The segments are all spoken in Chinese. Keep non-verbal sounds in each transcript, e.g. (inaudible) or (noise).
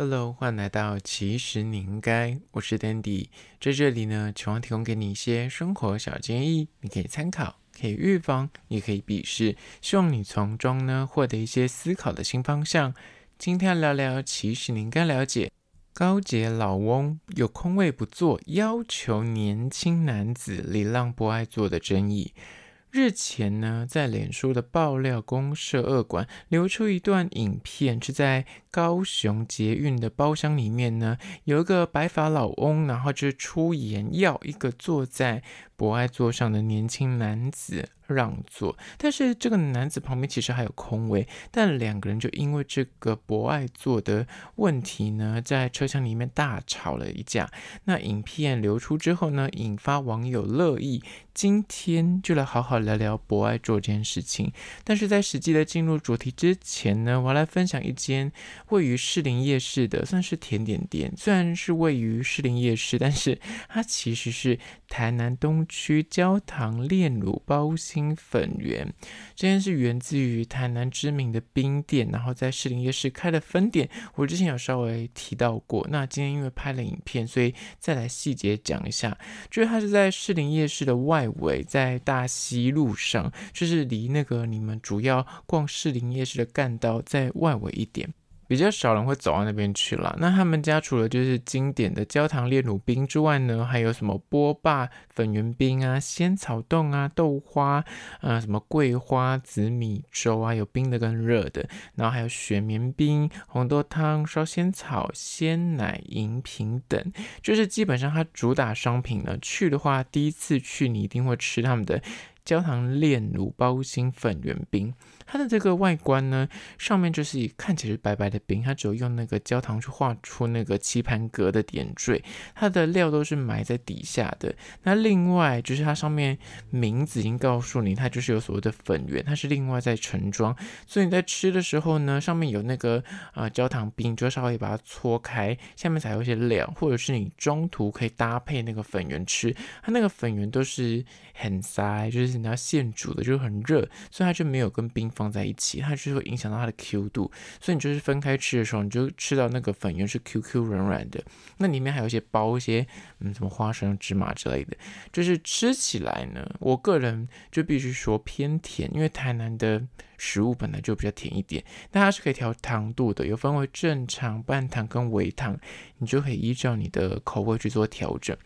Hello，欢迎来到其实你应该，我是 Dandy，在这里呢，希望提供给你一些生活小建议，你可以参考，可以预防，也可以鄙视，希望你从中呢获得一些思考的新方向。今天要聊聊，其实你应该了解，高洁老翁有空位不坐，要求年轻男子礼让不爱坐的争议。日前呢，在脸书的爆料公社二馆流出一段影片，是在高雄捷运的包厢里面呢，有一个白发老翁，然后就出言要一个坐在博爱座上的年轻男子让座，但是这个男子旁边其实还有空位，但两个人就因为这个博爱座的问题呢，在车厢里面大吵了一架。那影片流出之后呢，引发网友热议。今天就来好好聊聊博爱座这件事情。但是在实际的进入主题之前呢，我要来分享一间位于士林夜市的，算是甜点店。虽然是位于士林夜市，但是它其实是台南东区焦糖炼乳包心粉圆。这件是源自于台南知名的冰店，然后在士林夜市开的分店。我之前有稍微提到过。那今天因为拍了影片，所以再来细节讲一下。就是它是在士林夜市的外围，在大溪路上，就是离那个你们主要逛士林夜市的干道在外围一点。比较少人会走到那边去了。那他们家除了就是经典的焦糖炼乳冰之外呢，还有什么波霸粉圆冰啊、仙草冻啊、豆花啊、什么桂花紫米粥啊，有冰的跟热的，然后还有雪绵冰、红豆汤、烧仙草、鲜奶饮品等，就是基本上它主打商品呢。去的话，第一次去你一定会吃他们的焦糖炼乳包心粉圆冰。它的这个外观呢，上面就是看起来是白白的冰，它只有用那个焦糖去画出那个棋盘格的点缀，它的料都是埋在底下的。那另外就是它上面名字已经告诉你，它就是有所谓的粉圆，它是另外在盛装，所以你在吃的时候呢，上面有那个啊、焦糖冰，就稍微把它搓开，下面才有一些料，或者是你中途可以搭配那个粉圆吃，它那个粉圆都是很塞，就是你要现煮的，就是很热，所以它就没有跟冰。放在一起，它就是会影响到它的 Q 度，所以你就是分开吃的时候，你就吃到那个粉圆是 Q Q 软软的，那里面还有一些包一些嗯什么花生、芝麻之类的，就是吃起来呢，我个人就必须说偏甜，因为台南的食物本来就比较甜一点，但它是可以调糖度的，有分为正常、半糖跟微糖，你就可以依照你的口味去做调整。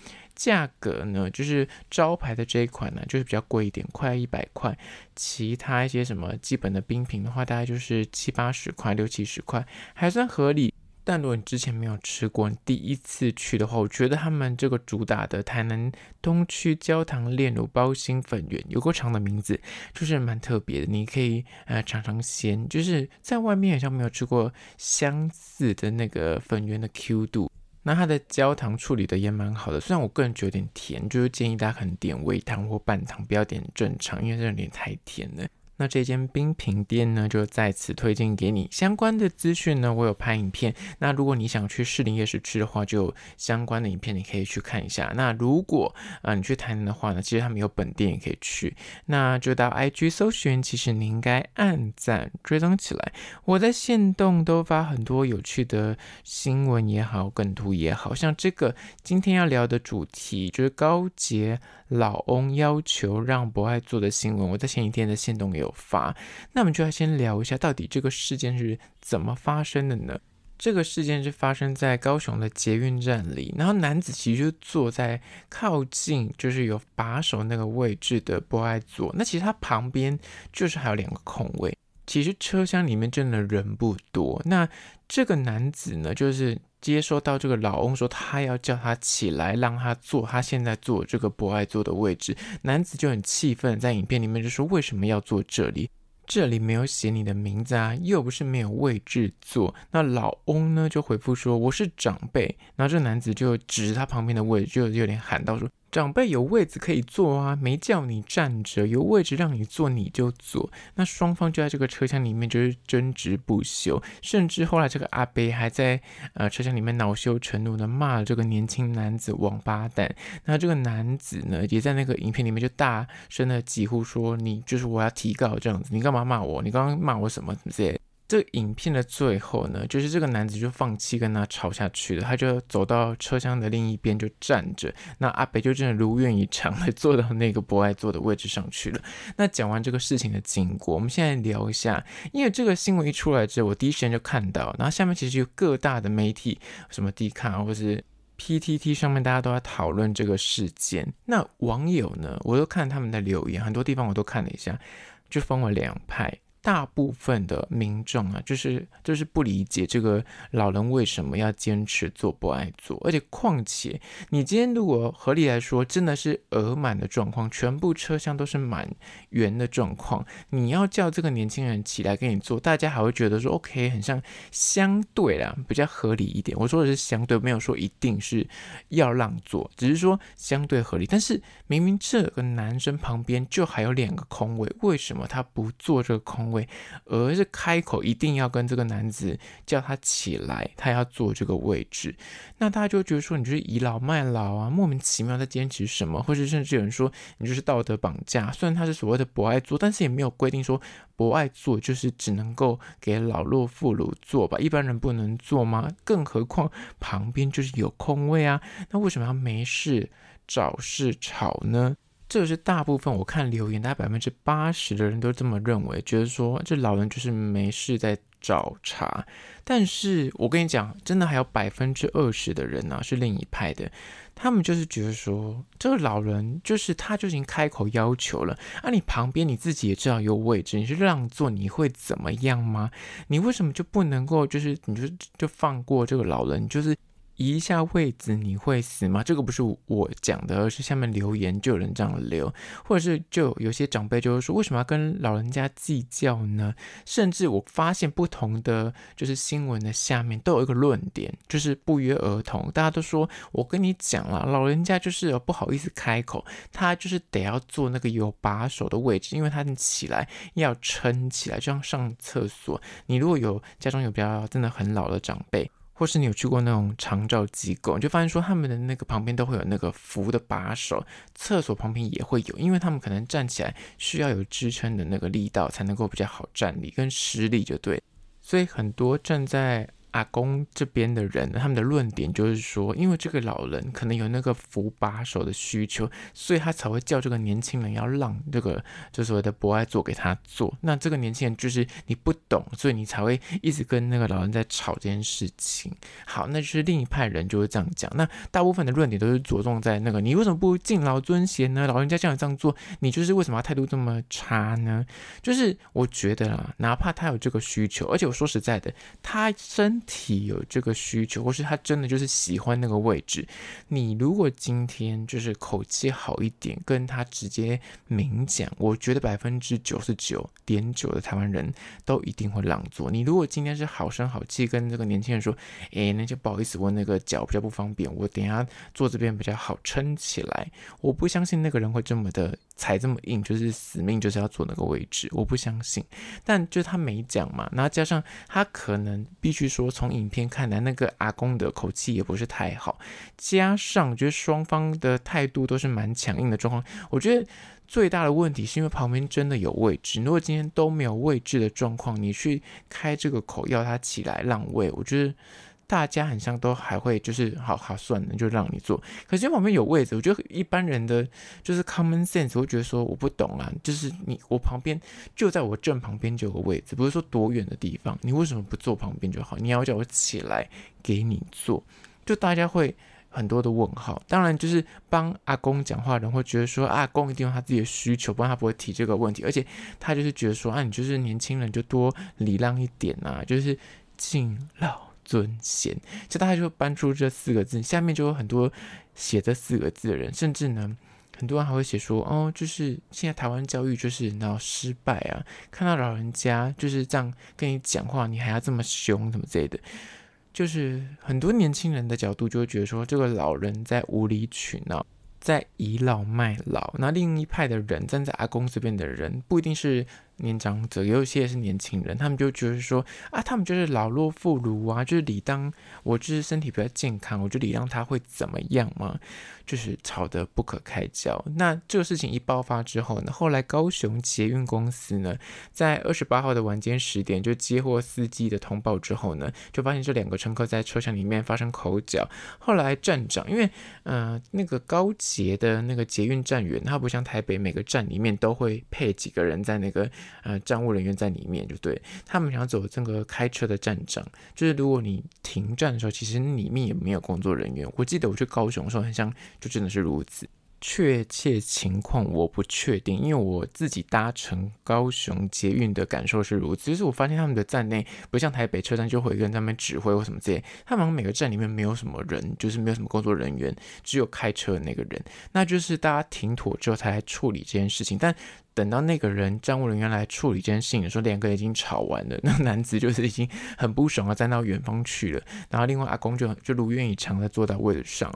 价格呢，就是招牌的这一款呢，就是比较贵一点，快一百块。其他一些什么基本的冰品的话，大概就是七八十块、六七十块，还算合理。但如果你之前没有吃过，你第一次去的话，我觉得他们这个主打的台南东区焦糖炼乳包心粉圆，有个长的名字，就是蛮特别的。你可以呃尝尝鲜，就是在外面好像没有吃过相似的那个粉圆的 Q 度。那它的焦糖处理的也蛮好的，虽然我个人觉得有点甜，就是建议大家可能点微糖或半糖，不要点正常，因为这有点太甜了。那这间冰品店呢，就在此推荐给你。相关的资讯呢，我有拍影片。那如果你想去士林夜市吃的话，就有相关的影片你可以去看一下。那如果啊、你去台南的话呢，其实他们有本店也可以去。那就到 IG 搜寻，其实你应该按赞追踪起来。我在限动都发很多有趣的新闻也好，梗图也好，像这个今天要聊的主题就是高捷老翁要求让博爱做的新闻。我在前几天的线动也有发，那我们就要先聊一下，到底这个事件是怎么发生的呢？这个事件是发生在高雄的捷运站里，然后男子其实就坐在靠近就是有把手那个位置的博爱座，那其实他旁边就是还有两个空位，其实车厢里面真的人不多。那这个男子呢，就是接收到这个老翁说他要叫他起来，让他坐他现在坐这个博爱座的位置，男子就很气愤，在影片里面就说为什么要坐这里？这里没有写你的名字啊，又不是没有位置坐。那老翁呢就回复说我是长辈，然后这男子就指着他旁边的位置，就有点喊到说。长辈有位子可以坐啊，没叫你站着，有位置让你坐你就坐。那双方就在这个车厢里面就是争执不休，甚至后来这个阿伯还在呃车厢里面恼羞成怒的骂了这个年轻男子王八蛋。那这个男子呢也在那个影片里面就大声的疾呼说：“你就是我要提告这样子，你干嘛骂我？你刚刚骂我什么什么之类。”这个影片的最后呢，就是这个男子就放弃跟他吵下去了，他就走到车厢的另一边就站着。那阿北就真的如愿以偿的 (laughs) 坐到那个不爱坐的位置上去了。那讲完这个事情的经过，我们现在聊一下，因为这个新闻一出来之后，我第一时间就看到，然后下面其实有各大的媒体，什么 D 卡或是 PTT 上面，大家都在讨论这个事件。那网友呢，我都看他们的留言，很多地方我都看了一下，就分为两派。大部分的民众啊，就是就是不理解这个老人为什么要坚持做不爱做，而且况且你今天如果合理来说，真的是额满的状况，全部车厢都是满员的状况，你要叫这个年轻人起来给你做，大家还会觉得说 OK，很像相对啦，比较合理一点。我说的是相对，没有说一定是要让座，只是说相对合理。但是明明这个男生旁边就还有两个空位，为什么他不坐这个空位位？而是开口一定要跟这个男子叫他起来，他要坐这个位置，那大家就觉得说你就是倚老卖老啊，莫名其妙在坚持什么，或者甚至有人说你就是道德绑架。虽然他是所谓的博爱座，但是也没有规定说博爱座就是只能够给老弱妇孺坐吧，一般人不能坐吗？更何况旁边就是有空位啊，那为什么要没事找事吵呢？这个是大部分我看留言，大概百分之八十的人都这么认为，觉得说这老人就是没事在找茬。但是我跟你讲，真的还有百分之二十的人呢、是另一派的，他们就是觉得说，这个老人就是他就已经开口要求了，啊，你旁边你自己也知道有位置，你是让座，你会怎么样吗？你为什么就不能够就是你就就放过这个老人，就是？移一下位子你会死吗？这个不是我讲的，而是下面留言就有人这样留，或者是就有些长辈就会说，为什么要跟老人家计较呢？甚至我发现不同的就是新闻的下面都有一个论点，就是不约而同，大家都说，我跟你讲了，老人家就是不好意思开口，他就是得要坐那个有把手的位置，因为他起来要撑起来，就像上厕所。你如果有家中有比较真的很老的长辈。或是你有去过那种长照机构，你就发现说他们的那个旁边都会有那个扶的把手，厕所旁边也会有，因为他们可能站起来需要有支撑的那个力道，才能够比较好站立跟施力就对，所以很多站在。阿公这边的人，他们的论点就是说，因为这个老人可能有那个扶把手的需求，所以他才会叫这个年轻人要让这个就所谓的博爱座给他坐。那这个年轻人就是你不懂，所以你才会一直跟那个老人在吵这件事情。好，那就是另一派人就会这样讲。那大部分的论点都是着重在那个你为什么不敬老尊贤呢？老人家叫你这样做，你就是为什么态度这么差呢？就是我觉得啊，哪怕他有这个需求，而且我说实在的，他真。体有这个需求，或是他真的就是喜欢那个位置。你如果今天就是口气好一点，跟他直接明讲，我觉得百分之九十九点九的台湾人都一定会让座。你如果今天是好声好气跟这个年轻人说，哎，那就不好意思，我那个脚比较不方便，我等下坐这边比较好撑起来。我不相信那个人会这么的。踩这么硬，就是死命就是要坐那个位置，我不相信。但就他没讲嘛，然后加上他可能必须说，从影片看来，那个阿公的口气也不是太好，加上觉得双方的态度都是蛮强硬的状况。我觉得最大的问题是因为旁边真的有位置，如果今天都没有位置的状况，你去开这个口要他起来让位，我觉得。大家很像都还会就是好好算了，就让你坐。可是旁边有位置，我觉得一般人的就是 common sense 会觉得说我不懂啊，就是你我旁边就在我正旁边就有个位置，不是说多远的地方，你为什么不坐旁边就好？你要叫我起来给你坐，就大家会很多的问号。当然，就是帮阿公讲话人会觉得说阿公一定有他自己的需求，不然他不会提这个问题。而且他就是觉得说啊，你就是年轻人就多礼让一点啊，就是敬老。尊贤，就大家就搬出这四个字，下面就有很多写这四个字的人，甚至呢，很多人还会写说，哦，就是现在台湾教育就是然后失败啊，看到老人家就是这样跟你讲话，你还要这么凶，什么之类的，就是很多年轻人的角度就会觉得说，这个老人在无理取闹，在倚老卖老。那另一派的人站在阿公这边的人，不一定是年长者，有些是年轻人，他们就觉得说啊，他们就是老弱妇孺啊，就是理当我就是身体比较健康，我就理当他会怎么样嘛，就是吵得不可开交。那这个事情一爆发之后呢，后来高雄捷运公司呢，在二十八号的晚间十点就接获司机的通报之后呢，就发现这两个乘客在车厢里面发生口角。后来站长因为呃那个高捷的那个捷运站员，他不像台北每个站里面都会配几个人在那个。呃，站务人员在里面就对，他们想走这个开车的站长，就是如果你停站的时候，其实里面也没有工作人员。我记得我去高雄的时候，很像就真的是如此。确切情况我不确定，因为我自己搭乘高雄捷运的感受是如此。就是我发现他们的站内不像台北车站就会跟他们指挥或什么之类，他们每个站里面没有什么人，就是没有什么工作人员，只有开车的那个人。那就是大家停妥之后才来处理这件事情。但等到那个人站务人员来处理这件事情的时候，两个已经吵完了。那男子就是已经很不爽了，站到远方去了。然后另外阿公就就如愿以偿的坐到位置上。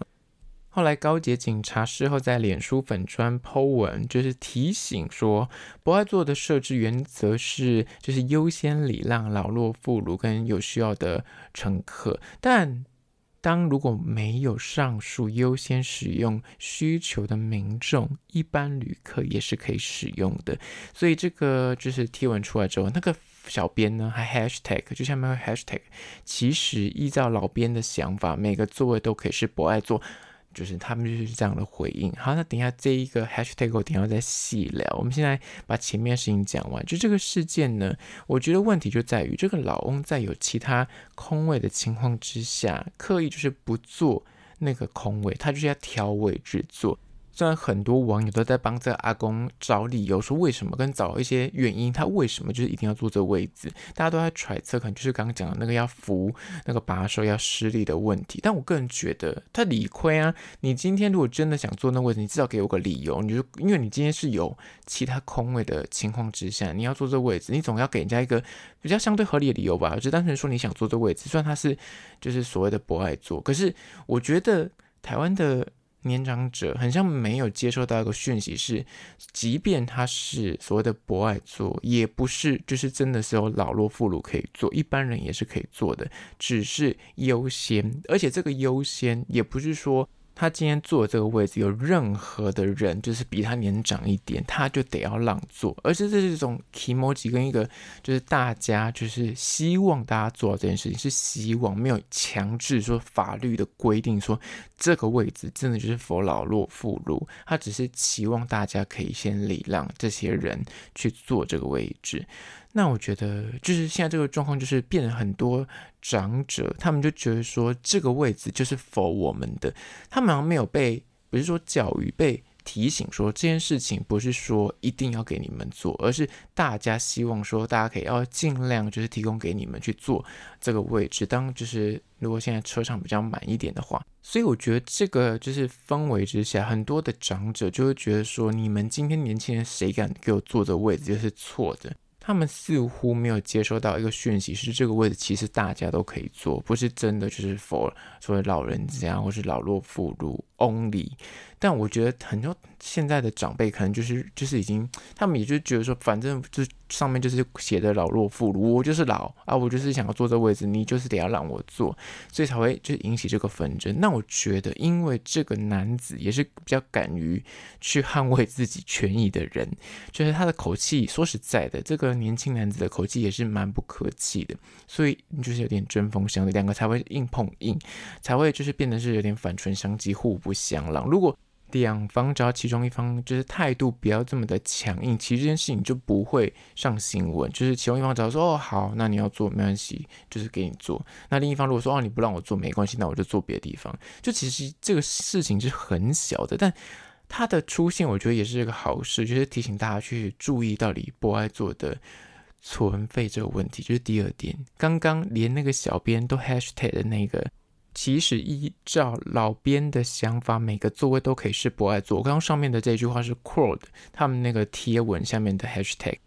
后来高捷警察事后在脸书粉砖 po 文，就是提醒说，博爱座的设置原则是，就是优先礼让老弱妇孺跟有需要的乘客，但当如果没有上述优先使用需求的民众，一般旅客也是可以使用的。所以这个就是贴文出来之后，那个小编呢还 hashtag 就下面 hashtag，其实依照老编的想法，每个座位都可以是博爱座。就是他们就是这样的回应。好，那等一下这一个 hashtag 我等下再细聊。我们现在把前面事情讲完。就这个事件呢，我觉得问题就在于这个老翁在有其他空位的情况之下，刻意就是不做那个空位，他就是要调位置做。虽然很多网友都在帮这个阿公找理由，说为什么跟找一些原因，他为什么就是一定要坐这位置，大家都在揣测，可能就是刚刚讲的那个要扶那个把手要施力的问题。但我个人觉得他理亏啊！你今天如果真的想坐那位置，你至少给我个理由。你就因为你今天是有其他空位的情况之下，你要坐这位置，你总要给人家一个比较相对合理的理由吧？就单纯说你想坐这位置，虽然他是就是所谓的博爱座，可是我觉得台湾的。(laughs) 年长者很像没有接收到一个讯息，是即便他是所谓的博爱座，也不是就是真的是有老弱妇孺可以坐，一般人也是可以坐的，只是优先，而且这个优先也不是说。他今天坐这个位置，有任何的人就是比他年长一点，他就得要让座，而且这是一种 kimoji 跟一个就是大家就是希望大家做到这件事情，是希望没有强制说法律的规定说这个位置真的就是佛老弱妇孺，他只是期望大家可以先礼让这些人去坐这个位置。那我觉得，就是现在这个状况，就是变了很多长者，他们就觉得说这个位置就是否我们的，他们好像没有被，不是说教育，被提醒说这件事情不是说一定要给你们做，而是大家希望说大家可以要尽量就是提供给你们去做这个位置。当就是如果现在车上比较满一点的话，所以我觉得这个就是氛围之下，很多的长者就会觉得说，你们今天年轻人谁敢给我坐这位置就是错的。他们似乎没有接收到一个讯息，是这个位置其实大家都可以坐，不是真的就是 for 所谓老人家或是老弱妇孺 only。但我觉得很多现在的长辈可能就是就是已经，他们也就觉得说，反正就上面就是写的老弱妇孺，我就是老啊，我就是想要坐这位置，你就是得要让我坐，所以才会就引起这个纷争。那我觉得，因为这个男子也是比较敢于去捍卫自己权益的人，就是他的口气，说实在的，这个年轻男子的口气也是蛮不客气的，所以就是有点针锋相对，两个才会硬碰硬，才会就是变得是有点反唇相讥，互不相让。如果两方只要其中一方就是态度不要这么的强硬，其实这件事情就不会上新闻。就是其中一方只要说哦好，那你要做没关系，就是给你做。那另一方如果说哦你不让我做没关系，那我就做别的地方。就其实这个事情是很小的，但它的出现我觉得也是一个好事，就是提醒大家去注意到底博爱做的存废这个问题。就是第二点，刚刚连那个小编都 hashtag 的那个。其实依照老编的想法，每个座位都可以是博爱座。刚刚上面的这句话是 quote 他们那个贴文下面的 hashtag。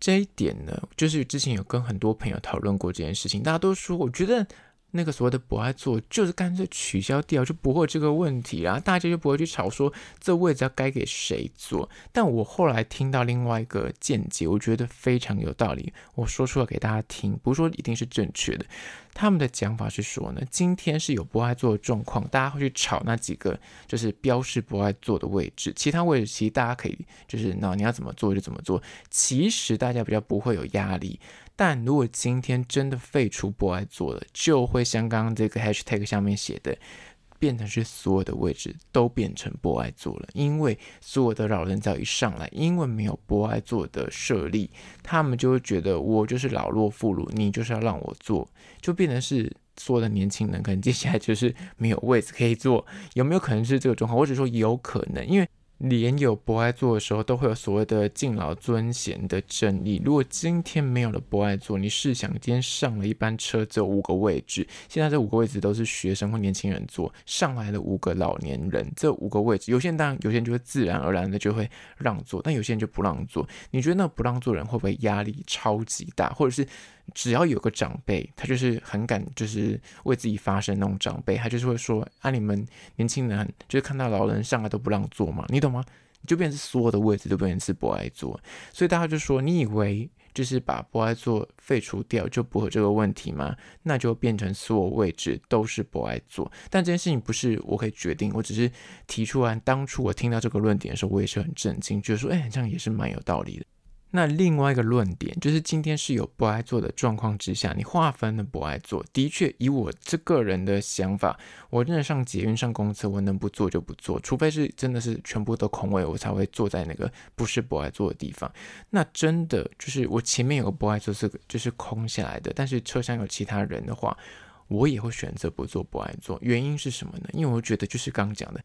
这一点呢，就是之前有跟很多朋友讨论过这件事情，大家都说，我觉得那个所谓的不爱做就是干脆取消掉，就不会这个问题，然后大家就不会去吵说这位置要该给谁坐。但我后来听到另外一个见解，我觉得非常有道理，我说出来给大家听，不是说一定是正确的。他们的讲法是说呢，今天是有不爱做的状况，大家会去吵那几个就是标示不爱做的位置，其他位置其实大家可以就是那你要怎么做就怎么做，其实大家比较不会有压力。但如果今天真的废除博爱座了，就会像刚刚这个 hashtag 下面写的，变成是所有的位置都变成博爱座了。因为所有的老人只要一上来，因为没有博爱座的设立，他们就会觉得我就是老弱妇孺，你就是要让我坐，就变成是所有的年轻人可能接下来就是没有位置可以坐。有没有可能是这个状况？我只说有可能，因为。连有博爱座的时候，都会有所谓的敬老尊贤的正义。如果今天没有了博爱座，你试想，今天上了一班车，只有五个位置，现在这五个位置都是学生或年轻人坐，上来了五个老年人，这五个位置，有些人当然，有些人就会自然而然的就会让座，但有些人就不让座。你觉得那不让座人会不会压力超级大，或者是？只要有个长辈，他就是很敢，就是为自己发声那种长辈，他就是会说啊，你们年轻人就是看到老人上来都不让座嘛，你懂吗？就变成所有的位置都变成是不爱坐，所以大家就说，你以为就是把不爱坐废除掉就不会有这个问题吗？那就变成所有位置都是不爱坐，但这件事情不是我可以决定，我只是提出来。当初我听到这个论点的时候，我也是很震惊，觉得说，哎，这样也是蛮有道理的。那另外一个论点就是，今天是有不爱座的状况之下，你划分了不爱座，的确以我这个人的想法，我真的上捷运上公车，我能不坐就不坐，除非是真的是全部都空位，我才会坐在那个不是不爱坐的地方。那真的就是我前面有个不爱座是就是空下来的，但是车厢有其他人的话，我也会选择不坐不爱座。原因是什么呢？因为我觉得就是刚讲的。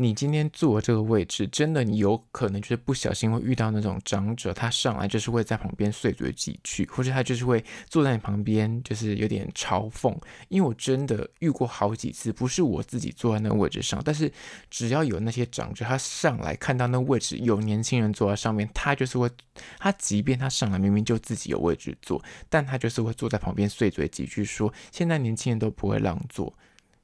你今天坐这个位置，真的你有可能就是不小心会遇到那种长者，他上来就是会在旁边碎嘴几句，或者他就是会坐在你旁边，就是有点嘲讽。因为我真的遇过好几次，不是我自己坐在那个位置上，但是只要有那些长者他上来看到那位置有年轻人坐在上面，他就是会，他即便他上来明明就自己有位置坐，但他就是会坐在旁边碎嘴几句，说现在年轻人都不会让座，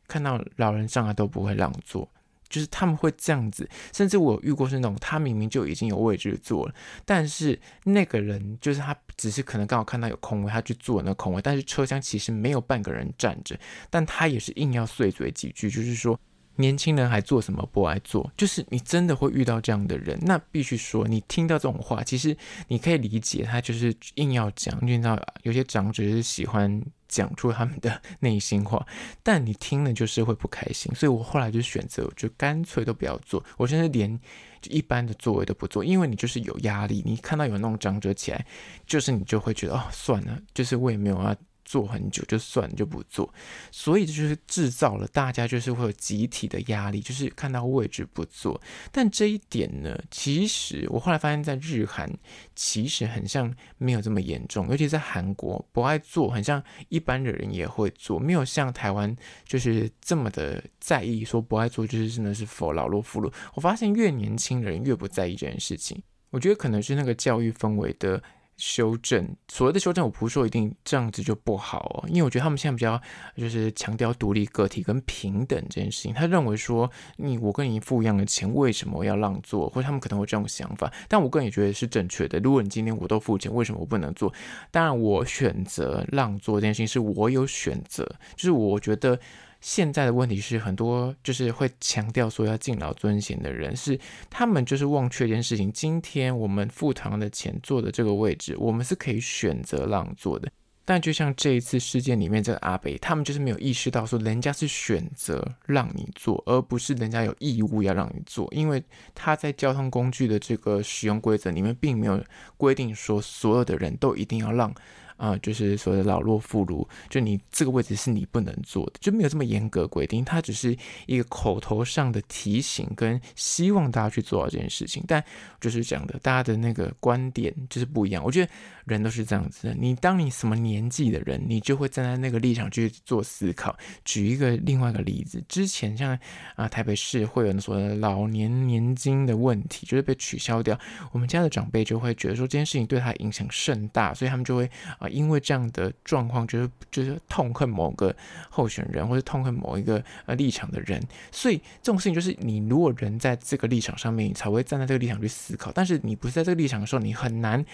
看到老人上来都不会让座。就是他们会这样子，甚至我遇过是那种，他明明就已经有位置坐了，但是那个人就是他只是可能刚好看到有空位，他去坐那个空位，但是车厢其实没有半个人站着，但他也是硬要碎嘴几句，就是说年轻人还坐什么不爱做，就是你真的会遇到这样的人，那必须说你听到这种话，其实你可以理解他就是硬要讲，你知道有些长者是喜欢。讲出他们的内心话，(laughs) 但你听了就是会不开心，所以我后来就选择，就干脆都不要做，我现在连就一般的座位都不坐，因为你就是有压力，你看到有那种长者起来，就是你就会觉得哦，算了，就是我也没有要。做很久就算就不做，所以这就是制造了大家就是会有集体的压力，就是看到位置不做。但这一点呢，其实我后来发现，在日韩其实很像没有这么严重，尤其在韩国不爱做，很像一般的人也会做，没有像台湾就是这么的在意说不爱做就是真的是否老弱妇孺。我发现越年轻人越不在意这件事情，我觉得可能是那个教育氛围的。修正，所谓的修正，我不是说一定这样子就不好哦，因为我觉得他们现在比较就是强调独立个体跟平等这件事情。他认为说，你我跟你付一样的钱，为什么要让座？或者他们可能会这种想法，但我个人也觉得是正确的。如果你今天我都付钱，为什么我不能坐？当然，我选择让座这件事情是我有选择，就是我觉得。现在的问题是，很多就是会强调说要敬老尊贤的人，是他们就是忘却一件事情。今天我们付堂的钱坐的这个位置，我们是可以选择让座的。但就像这一次事件里面这个阿北，他们就是没有意识到说，人家是选择让你坐，而不是人家有义务要让你坐。因为他在交通工具的这个使用规则里面，并没有规定说所有的人都一定要让。啊、就是所谓的老弱妇孺，就你这个位置是你不能坐的，就没有这么严格规定，它只是一个口头上的提醒，跟希望大家去做到这件事情。但就是讲的，大家的那个观点就是不一样。我觉得人都是这样子的，你当你什么年纪的人，你就会站在那个立场去做思考。举一个另外一个例子，之前像啊、台北市会有所谓的老年年金的问题，就是被取消掉，我们家的长辈就会觉得说这件事情对他影响甚大，所以他们就会。因为这样的状况就是就是痛恨某个候选人或者痛恨某一个呃立场的人，所以这种事情就是你如果人在这个立场上面，你才会站在这个立场去思考，但是你不是在这个立场的时候，你很难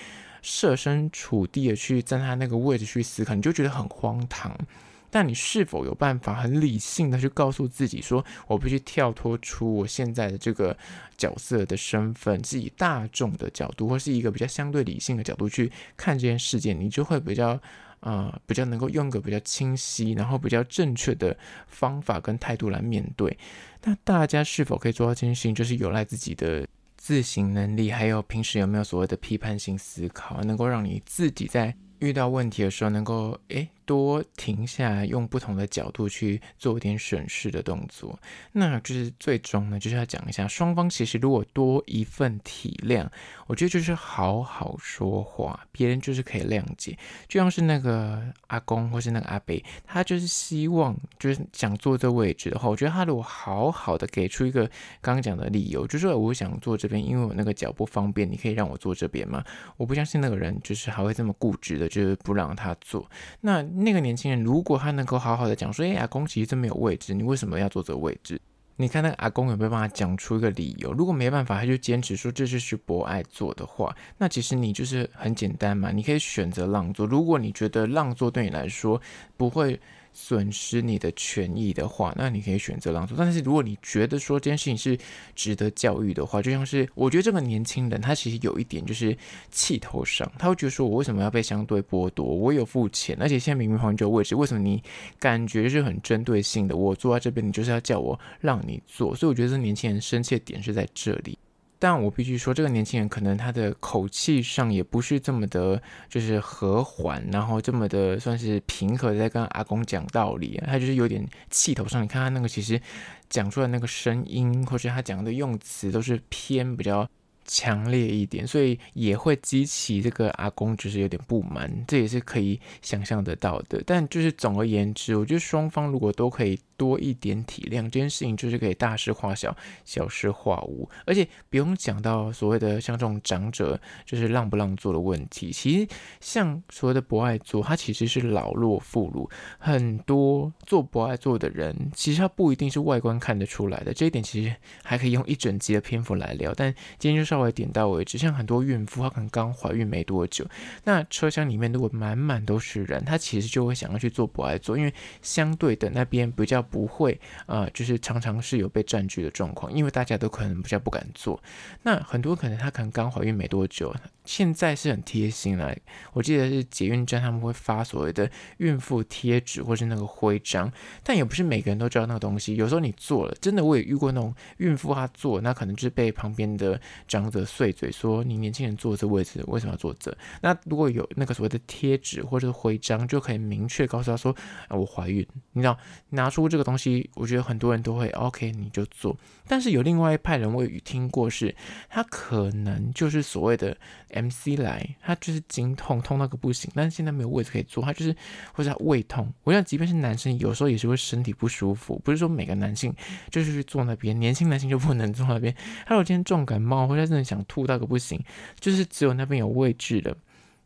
设身处地的去站在那个位置去思考，你就觉得很荒唐。但你是否有办法很理性的去告诉自己说，我必须跳脱出我现在的这个角色的身份，是以大众的角度，或是一个比较相对理性的角度去看这件事件，你就会比较，呃，比较能够用个比较清晰，然后比较正确的方法跟态度来面对。那大家是否可以做到这件事情，就是有赖自己的自省能力，还有平时有没有所谓的批判性思考，能够让你自己在遇到问题的时候，能够诶。多停下来，用不同的角度去做一点审视的动作，那就是最终呢，就是要讲一下双方其实如果多一份体谅，我觉得就是好好说话，别人就是可以谅解。就像是那个阿公或是那个阿伯，他就是希望就是想坐这位置的话，我觉得他如果好好的给出一个刚刚讲的理由，就是说我想坐这边，因为我那个脚不方便，你可以让我坐这边吗？我不相信那个人就是还会这么固执的，就是不让他坐。那那个年轻人，如果他能够好好的讲说，哎，阿公其实真没有位置，你为什么要坐这个位置？你看那个阿公有没有办法讲出一个理由？如果没办法，他就坚持说这是去博爱做的话，那其实你就是很简单嘛，你可以选择让座。如果你觉得让座对你来说不会。损失你的权益的话，那你可以选择让座。但是如果你觉得说这件事情是值得教育的话，就像是我觉得这个年轻人他其实有一点就是气头上，他会觉得说我为什么要被相对剥夺？我有付钱，而且现在明明旁边就位置，为什么你感觉是很针对性的？我坐在这边，你就是要叫我让你坐。所以我觉得这年轻人生气的点是在这里。但我必须说，这个年轻人可能他的口气上也不是这么的，就是和缓，然后这么的算是平和，在跟阿公讲道理，他就是有点气头上。你看他那个其实讲出来那个声音，或者他讲的用词，都是偏比较。强烈一点，所以也会激起这个阿公就是有点不满，这也是可以想象得到的。但就是总而言之，我觉得双方如果都可以多一点体谅，这件事情就是可以大事化小，小事化无，而且不用讲到所谓的像这种长者就是让不让座的问题。其实像所谓的不爱座，它其实是老弱妇孺，很多做不爱座的人，其实他不一定是外观看得出来的。这一点其实还可以用一整集的篇幅来聊，但今天就稍。微点到为止，像很多孕妇，她可能刚怀孕没多久，那车厢里面如果满满都是人，她其实就会想要去坐不爱座，因为相对的那边比较不会，呃，就是常常是有被占据的状况，因为大家都可能比较不敢坐。那很多可能她可能刚怀孕没多久，现在是很贴心了。我记得是捷运站他们会发所谓的孕妇贴纸或是那个徽章，但也不是每个人都知道那个东西。有时候你做了，真的我也遇过那种孕妇她坐，那可能就是被旁边的长者碎嘴说，你年轻人坐这位置为什么要坐这？那如果有那个所谓的贴纸或者是徽章，就可以明确告诉他说，啊，我怀孕。你知道拿出这个这东西，我觉得很多人都会 OK，你就做。但是有另外一派人我也听过是，他可能就是所谓的 MC 来，他就是经痛痛到个不行，但是现在没有位置可以坐，他就是或者他胃痛。我想即便是男生，有时候也是会身体不舒服，不是说每个男性就是去坐那边，年轻男性就不能坐那边。他有今天重感冒或者真的想吐到个不行，就是只有那边有位置的，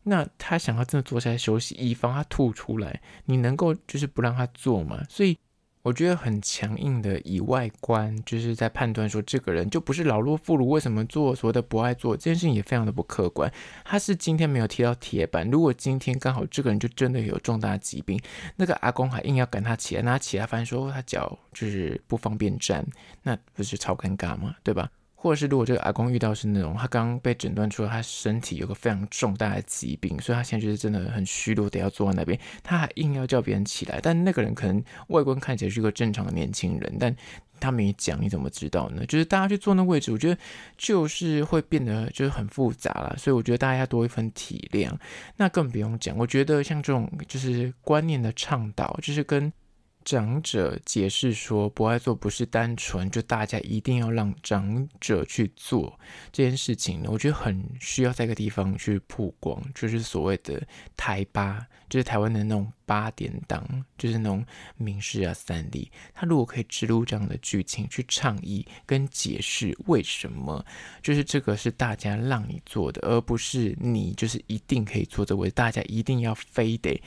那他想要真的坐下来休息，以防他吐出来，你能够就是不让他坐吗？所以我觉得很强硬的以外观，就是在判断说这个人就不是老弱妇孺，为什么做所谓的不爱做这件事情也非常的不客观。他是今天没有踢到铁板，如果今天刚好这个人就真的有重大疾病，那个阿公还硬要赶他起来，那他起来发现说他脚就是不方便站，那不是超尴尬吗？对吧？或者是如果这个阿公遇到是那种他刚刚被诊断出来他身体有个非常重大的疾病，所以他现在就是真的很虚弱，得要坐在那边，他还硬要叫别人起来。但那个人可能外观看起来是一个正常的年轻人，但他没讲，你怎么知道呢？就是大家去坐那位置，我觉得就是会变得就是很复杂了。所以我觉得大家要多一份体谅。那更不用讲，我觉得像这种就是观念的倡导，就是跟。长者解释说，不爱做不是单纯就大家一定要让长者去做这件事情，我觉得很需要在一个地方去曝光，就是所谓的台巴，就是台湾的那种八点档，就是那种民视啊、三立，他如果可以植入这样的剧情去倡议跟解释为什么，就是这个是大家让你做的，而不是你就是一定可以做这位，大家一定要非得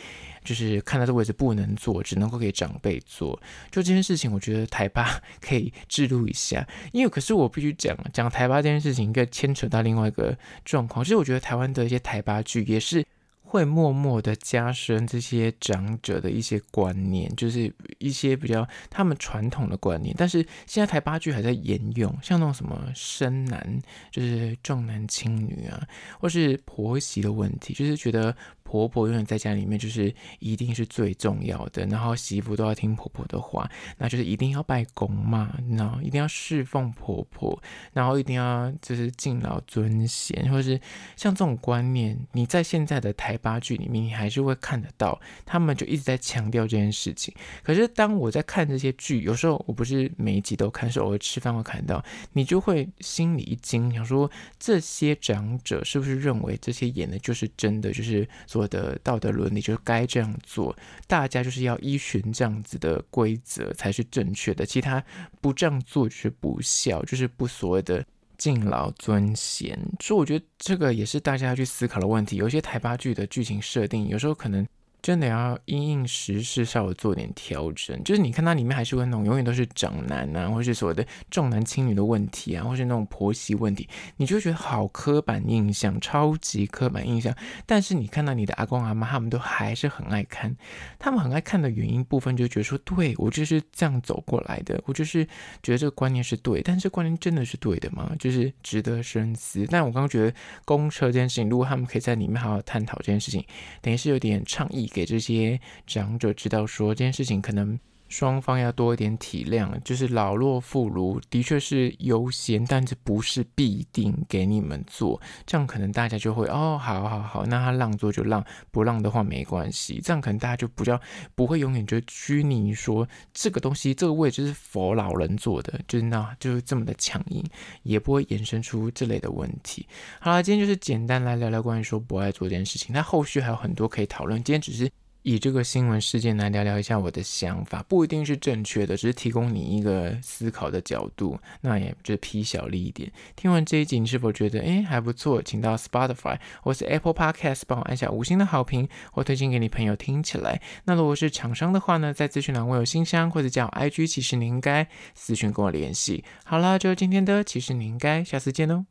就是看到这位置不能做，只能够给长辈做。就这件事情，我觉得台八可以置入一下，因为可是我必须讲讲台八这件事情，应该牵扯到另外一个状况。其实我觉得台湾的一些台八剧也是。会默默的加深这些长者的一些观念，就是一些比较他们传统的观念。但是现在台八剧还在沿用，像那种什么生男，就是重男轻女啊，或是婆媳的问题，就是觉得。婆婆永远在家里面就是一定是最重要的，然后媳妇都要听婆婆的话，那就是一定要拜公嘛，然后一定要侍奉婆婆，然后一定要就是敬老尊贤，或是像这种观念，你在现在的台八剧里面，你还是会看得到，他们就一直在强调这件事情。可是当我在看这些剧，有时候我不是每一集都看，是偶尔吃饭会看到，你就会心里一惊，想说这些长者是不是认为这些演的就是真的，就是。我的道德伦理就是该这样做，大家就是要依循这样子的规则才是正确的，其他不这样做就是不孝，就是不所谓的敬老尊贤。所以我觉得这个也是大家要去思考的问题。有些台八剧的剧情设定，有时候可能。真的要因应时事稍微做点调整，就是你看它里面还是会那种永远都是长男啊，或是所谓的重男轻女的问题啊，或是那种婆媳问题，你就觉得好刻板印象，超级刻板印象。但是你看到你的阿公阿妈，他们都还是很爱看，他们很爱看的原因部分就觉得说，对，我就是这样走过来的，我就是觉得这个观念是对，但是这观念真的是对的吗？就是值得深思。但我刚刚觉得公车这件事情，如果他们可以在里面好好探讨这件事情，等于是有点倡议。给这些长者知道说，这件事情可能双方要多一点体谅，就是老弱妇孺的确是优先，但这不是必定给你们做。这样可能大家就会哦，好好好，那他让座就让，不让的话没关系。这样可能大家就比较不会永远就拘泥说这个东西这个位置是佛老人坐的，就是那就是这么的强硬，也不会衍生出这类的问题。好了，今天就是简单来聊聊关于说不爱做这件事情，那后续还有很多可以讨论。今天只是。以这个新闻事件来聊聊一下我的想法，不一定是正确的，只是提供你一个思考的角度，那也就是批小力一点。听完这一集，你是否觉得诶还不错？请到 Spotify 或是 Apple Podcast 帮我按下五星的好评，或推荐给你朋友听起来。那如果是厂商的话呢，在资讯栏我有信箱，或者叫 IG，其实你应该私讯跟我联系。好啦，就是今天的，其实你应该下次见哦。